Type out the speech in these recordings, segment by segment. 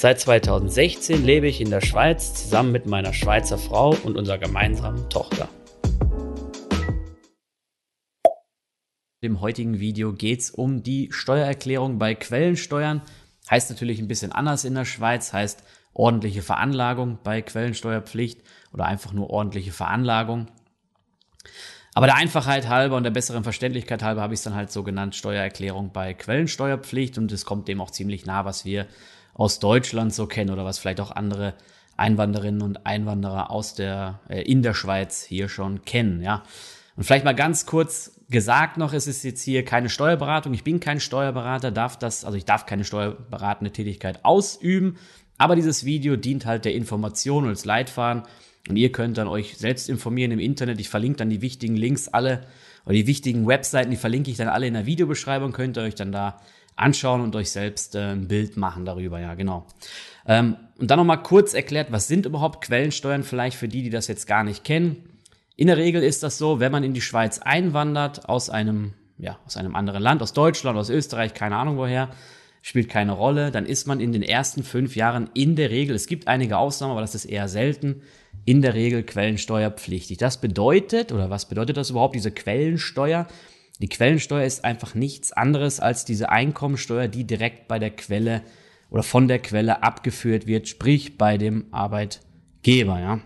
Seit 2016 lebe ich in der Schweiz zusammen mit meiner Schweizer Frau und unserer gemeinsamen Tochter. Im heutigen Video geht es um die Steuererklärung bei Quellensteuern. Heißt natürlich ein bisschen anders in der Schweiz, heißt ordentliche Veranlagung bei Quellensteuerpflicht oder einfach nur ordentliche Veranlagung. Aber der Einfachheit halber und der besseren Verständlichkeit halber habe ich es dann halt so genannt, Steuererklärung bei Quellensteuerpflicht und es kommt dem auch ziemlich nah, was wir aus Deutschland so kennen oder was vielleicht auch andere Einwanderinnen und Einwanderer aus der, äh, in der Schweiz hier schon kennen, ja. Und vielleicht mal ganz kurz gesagt noch, es ist jetzt hier keine Steuerberatung. Ich bin kein Steuerberater, darf das, also ich darf keine steuerberatende Tätigkeit ausüben. Aber dieses Video dient halt der Information als Leitfaden und ihr könnt dann euch selbst informieren im Internet. Ich verlinke dann die wichtigen Links alle oder die wichtigen Webseiten, die verlinke ich dann alle in der Videobeschreibung. Könnt ihr euch dann da anschauen und euch selbst äh, ein Bild machen darüber. Ja, genau. Ähm, und dann nochmal kurz erklärt, was sind überhaupt Quellensteuern vielleicht für die, die das jetzt gar nicht kennen. In der Regel ist das so, wenn man in die Schweiz einwandert aus einem, ja, aus einem anderen Land, aus Deutschland, aus Österreich, keine Ahnung woher, spielt keine Rolle, dann ist man in den ersten fünf Jahren in der Regel, es gibt einige Ausnahmen, aber das ist eher selten, in der Regel quellensteuerpflichtig. Das bedeutet, oder was bedeutet das überhaupt, diese Quellensteuer? Die Quellensteuer ist einfach nichts anderes als diese Einkommensteuer, die direkt bei der Quelle oder von der Quelle abgeführt wird, sprich bei dem Arbeitgeber, ja.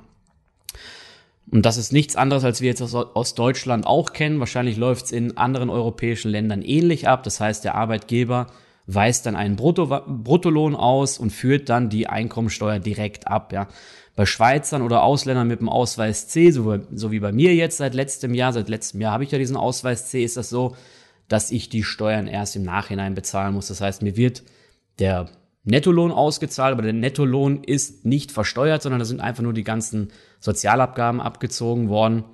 Und das ist nichts anderes, als wir jetzt aus Deutschland auch kennen. Wahrscheinlich läuft es in anderen europäischen Ländern ähnlich ab. Das heißt, der Arbeitgeber weist dann einen Brutto, Bruttolohn aus und führt dann die Einkommensteuer direkt ab. Ja. Bei Schweizern oder Ausländern mit dem Ausweis C, so, so wie bei mir jetzt seit letztem Jahr, seit letztem Jahr habe ich ja diesen Ausweis C, ist das so, dass ich die Steuern erst im Nachhinein bezahlen muss. Das heißt, mir wird der Nettolohn ausgezahlt, aber der Nettolohn ist nicht versteuert, sondern da sind einfach nur die ganzen Sozialabgaben abgezogen worden,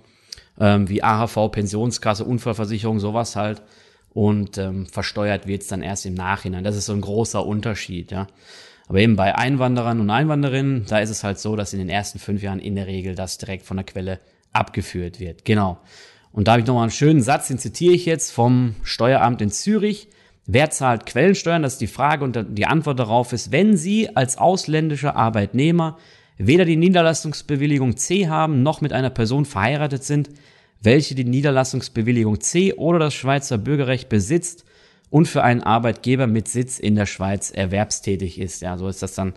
ähm, wie AHV, Pensionskasse, Unfallversicherung, sowas halt und ähm, versteuert wird es dann erst im Nachhinein. Das ist so ein großer Unterschied, ja. Aber eben bei Einwanderern und Einwanderinnen, da ist es halt so, dass in den ersten fünf Jahren in der Regel das direkt von der Quelle abgeführt wird. Genau. Und da habe ich nochmal einen schönen Satz, den zitiere ich jetzt vom Steueramt in Zürich. Wer zahlt Quellensteuern? Das ist die Frage und die Antwort darauf ist, wenn Sie als ausländischer Arbeitnehmer weder die Niederlassungsbewilligung C haben, noch mit einer Person verheiratet sind, welche die Niederlassungsbewilligung C oder das Schweizer Bürgerrecht besitzt und für einen Arbeitgeber mit Sitz in der Schweiz erwerbstätig ist. Ja, so ist das dann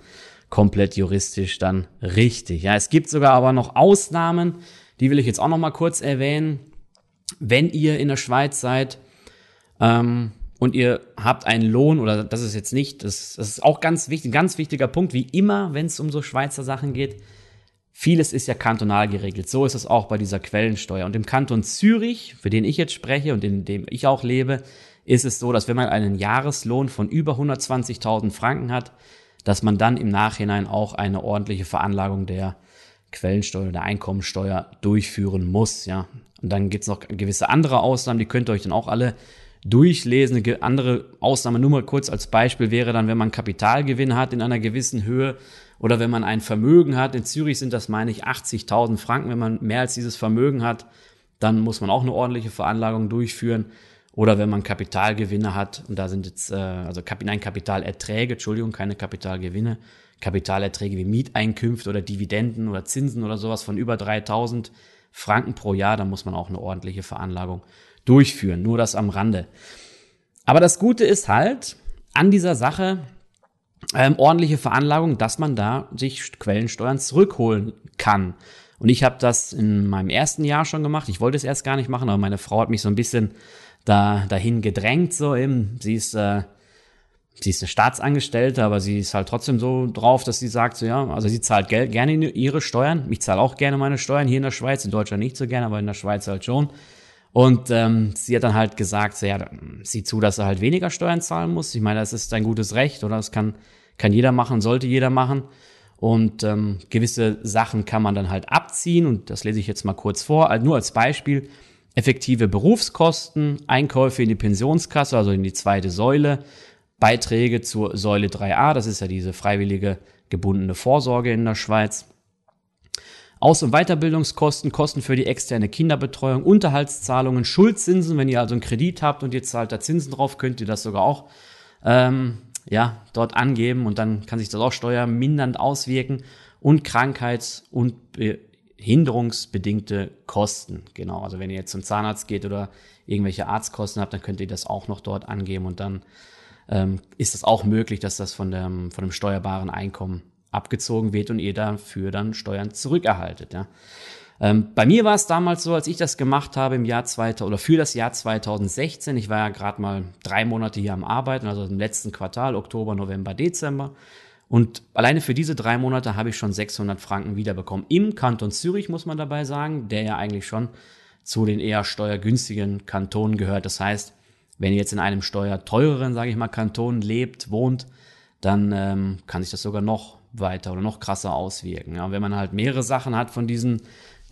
komplett juristisch dann richtig. Ja, es gibt sogar aber noch Ausnahmen, die will ich jetzt auch noch mal kurz erwähnen. Wenn ihr in der Schweiz seid ähm, und ihr habt einen Lohn oder das ist jetzt nicht, das, das ist auch ganz wichtig, ein ganz wichtiger Punkt, wie immer, wenn es um so Schweizer Sachen geht Vieles ist ja kantonal geregelt. So ist es auch bei dieser Quellensteuer. Und im Kanton Zürich, für den ich jetzt spreche und in dem ich auch lebe, ist es so, dass wenn man einen Jahreslohn von über 120.000 Franken hat, dass man dann im Nachhinein auch eine ordentliche Veranlagung der Quellensteuer, der Einkommensteuer durchführen muss. Ja. Und dann gibt's noch gewisse andere Ausnahmen, die könnt ihr euch dann auch alle durchlesen. Eine andere Ausnahme, nur mal kurz als Beispiel, wäre dann, wenn man Kapitalgewinn hat in einer gewissen Höhe oder wenn man ein Vermögen hat. In Zürich sind das, meine ich, 80.000 Franken. Wenn man mehr als dieses Vermögen hat, dann muss man auch eine ordentliche Veranlagung durchführen. Oder wenn man Kapitalgewinne hat, und da sind jetzt, äh, also nein, Kapitalerträge, Entschuldigung, keine Kapitalgewinne, Kapitalerträge wie Mieteinkünfte oder Dividenden oder Zinsen oder sowas von über 3000 Franken pro Jahr, dann muss man auch eine ordentliche Veranlagung durchführen. Nur das am Rande. Aber das Gute ist halt an dieser Sache, ähm, ordentliche Veranlagung, dass man da sich Quellensteuern zurückholen kann. Und ich habe das in meinem ersten Jahr schon gemacht. Ich wollte es erst gar nicht machen, aber meine Frau hat mich so ein bisschen da dahin gedrängt. So eben, sie ist äh, sie ist eine Staatsangestellte, aber sie ist halt trotzdem so drauf, dass sie sagt, so ja, also sie zahlt Geld, gerne ihre Steuern. Ich zahle auch gerne meine Steuern hier in der Schweiz, in Deutschland nicht so gerne, aber in der Schweiz halt schon. Und ähm, sie hat dann halt gesagt, so, ja, sieh zu, dass er halt weniger Steuern zahlen muss. Ich meine, das ist ein gutes Recht oder das kann, kann jeder machen, sollte jeder machen. Und ähm, gewisse Sachen kann man dann halt abziehen und das lese ich jetzt mal kurz vor, also nur als Beispiel. Effektive Berufskosten, Einkäufe in die Pensionskasse, also in die zweite Säule, Beiträge zur Säule 3a, das ist ja diese freiwillige gebundene Vorsorge in der Schweiz. Aus- und Weiterbildungskosten, Kosten für die externe Kinderbetreuung, Unterhaltszahlungen, Schuldzinsen, wenn ihr also einen Kredit habt und ihr zahlt da Zinsen drauf, könnt ihr das sogar auch ähm, ja, dort angeben und dann kann sich das auch steuermindernd auswirken und Krankheits- und behinderungsbedingte Kosten. Genau, also wenn ihr jetzt zum Zahnarzt geht oder irgendwelche Arztkosten habt, dann könnt ihr das auch noch dort angeben und dann ähm, ist es auch möglich, dass das von dem, von dem steuerbaren Einkommen abgezogen wird und ihr dafür dann Steuern zurückerhaltet. Ja. Ähm, bei mir war es damals so, als ich das gemacht habe im Jahr 2000 oder für das Jahr 2016. Ich war ja gerade mal drei Monate hier am Arbeiten, also im letzten Quartal, Oktober, November, Dezember. Und alleine für diese drei Monate habe ich schon 600 Franken wiederbekommen. Im Kanton Zürich muss man dabei sagen, der ja eigentlich schon zu den eher steuergünstigen Kantonen gehört. Das heißt, wenn ihr jetzt in einem steuerteureren, sage ich mal, Kanton lebt, wohnt, dann ähm, kann sich das sogar noch weiter oder noch krasser auswirken. Ja, wenn man halt mehrere Sachen hat von diesen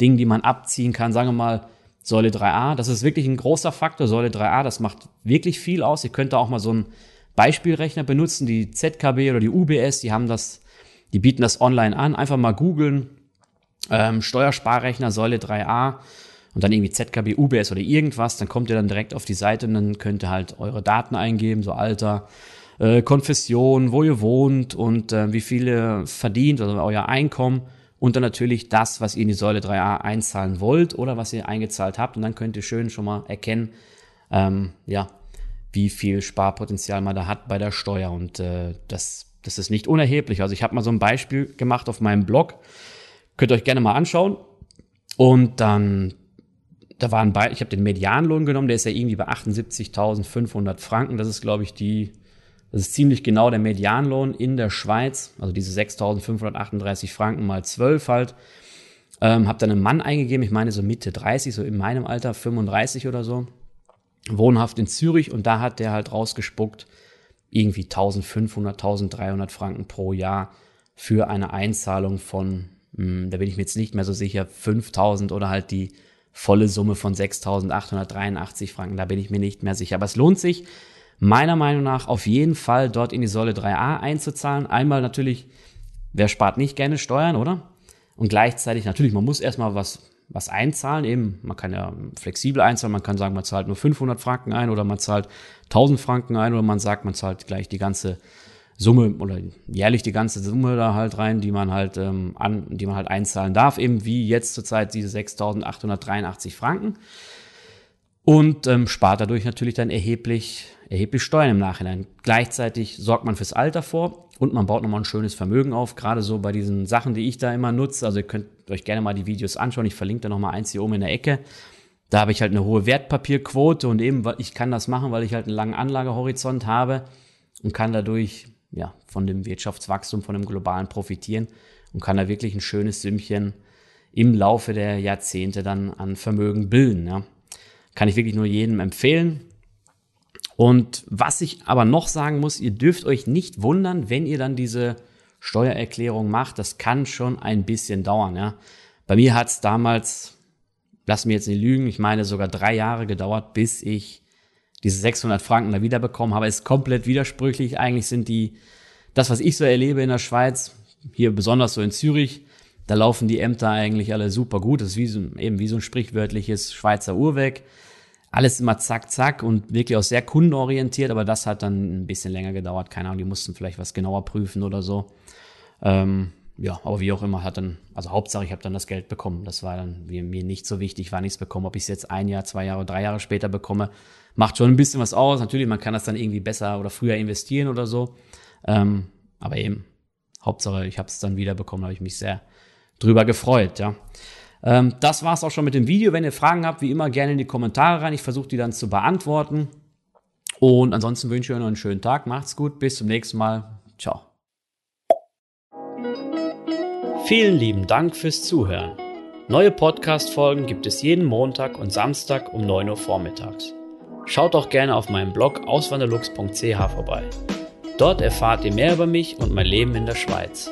Dingen, die man abziehen kann, sagen wir mal Säule 3a, das ist wirklich ein großer Faktor. Säule 3a, das macht wirklich viel aus. Ihr könnt da auch mal so einen Beispielrechner benutzen, die ZKB oder die UBS, die haben das, die bieten das online an. Einfach mal googeln, ähm, Steuersparrechner Säule 3a und dann irgendwie ZKB, UBS oder irgendwas, dann kommt ihr dann direkt auf die Seite und dann könnt ihr halt eure Daten eingeben, so Alter, äh, Konfession, wo ihr wohnt und äh, wie viel ihr verdient oder euer Einkommen und dann natürlich das, was ihr in die Säule 3a einzahlen wollt oder was ihr eingezahlt habt und dann könnt ihr schön schon mal erkennen, ähm, ja, wie viel Sparpotenzial man da hat bei der Steuer und äh, das, das ist nicht unerheblich. Also ich habe mal so ein Beispiel gemacht auf meinem Blog, könnt ihr euch gerne mal anschauen und dann da waren bei, ich habe den Medianlohn genommen, der ist ja irgendwie bei 78.500 Franken. Das ist, glaube ich, die, das ist ziemlich genau der Medianlohn in der Schweiz, also diese 6.538 Franken mal 12 halt. Ähm, habe dann einen Mann eingegeben, ich meine so Mitte 30, so in meinem Alter, 35 oder so. Wohnhaft in Zürich und da hat der halt rausgespuckt, irgendwie 1500, 1300 Franken pro Jahr für eine Einzahlung von, mh, hm, da bin ich mir jetzt nicht mehr so sicher, 5000 oder halt die volle Summe von 6.883 Franken. Da bin ich mir nicht mehr sicher. Aber es lohnt sich meiner Meinung nach auf jeden Fall dort in die Säule 3a einzuzahlen. Einmal natürlich, wer spart nicht gerne Steuern, oder? Und gleichzeitig natürlich, man muss erstmal was, was einzahlen. Eben, man kann ja flexibel einzahlen. Man kann sagen, man zahlt nur 500 Franken ein oder man zahlt 1000 Franken ein oder man sagt, man zahlt gleich die ganze Summe oder jährlich die ganze Summe da halt rein, die man halt ähm, an, die man halt einzahlen darf, eben wie jetzt zurzeit diese 6.883 Franken und ähm, spart dadurch natürlich dann erheblich erheblich Steuern im Nachhinein. Gleichzeitig sorgt man fürs Alter vor und man baut nochmal ein schönes Vermögen auf, gerade so bei diesen Sachen, die ich da immer nutze. Also ihr könnt euch gerne mal die Videos anschauen. Ich verlinke da nochmal eins hier oben in der Ecke. Da habe ich halt eine hohe Wertpapierquote und eben, ich kann das machen, weil ich halt einen langen Anlagehorizont habe und kann dadurch ja, von dem Wirtschaftswachstum, von dem globalen profitieren und kann da wirklich ein schönes Sümmchen im Laufe der Jahrzehnte dann an Vermögen bilden. Ja. Kann ich wirklich nur jedem empfehlen. Und was ich aber noch sagen muss, ihr dürft euch nicht wundern, wenn ihr dann diese Steuererklärung macht. Das kann schon ein bisschen dauern. Ja. Bei mir hat es damals, lass mir jetzt nicht lügen, ich meine sogar drei Jahre gedauert, bis ich diese 600 Franken da wiederbekommen habe, ist komplett widersprüchlich. Eigentlich sind die, das, was ich so erlebe in der Schweiz, hier besonders so in Zürich, da laufen die Ämter eigentlich alle super gut. Das ist wie so, eben wie so ein sprichwörtliches Schweizer Uhrwerk. Alles immer zack, zack und wirklich auch sehr kundenorientiert, aber das hat dann ein bisschen länger gedauert. Keine Ahnung, die mussten vielleicht was genauer prüfen oder so. Ähm, ja, aber wie auch immer, hat dann, also Hauptsache, ich habe dann das Geld bekommen. Das war dann mir nicht so wichtig, wann ich es bekomme. Ob ich es jetzt ein Jahr, zwei Jahre, drei Jahre später bekomme, macht schon ein bisschen was aus. Natürlich, man kann das dann irgendwie besser oder früher investieren oder so. Ähm, aber eben, Hauptsache, ich habe es dann wieder bekommen, habe ich mich sehr drüber gefreut, ja. Ähm, das war's auch schon mit dem Video. Wenn ihr Fragen habt, wie immer gerne in die Kommentare rein. Ich versuche die dann zu beantworten. Und ansonsten wünsche ich euch noch einen schönen Tag. Macht's gut. Bis zum nächsten Mal. Ciao. Vielen lieben Dank fürs Zuhören. Neue Podcast-Folgen gibt es jeden Montag und Samstag um 9 Uhr vormittags. Schaut auch gerne auf meinem Blog auswanderlux.ch vorbei. Dort erfahrt ihr mehr über mich und mein Leben in der Schweiz.